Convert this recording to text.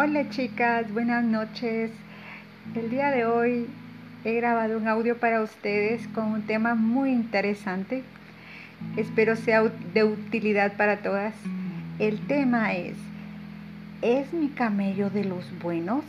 Hola chicas, buenas noches. El día de hoy he grabado un audio para ustedes con un tema muy interesante. Espero sea de utilidad para todas. El tema es, ¿es mi camello de los buenos?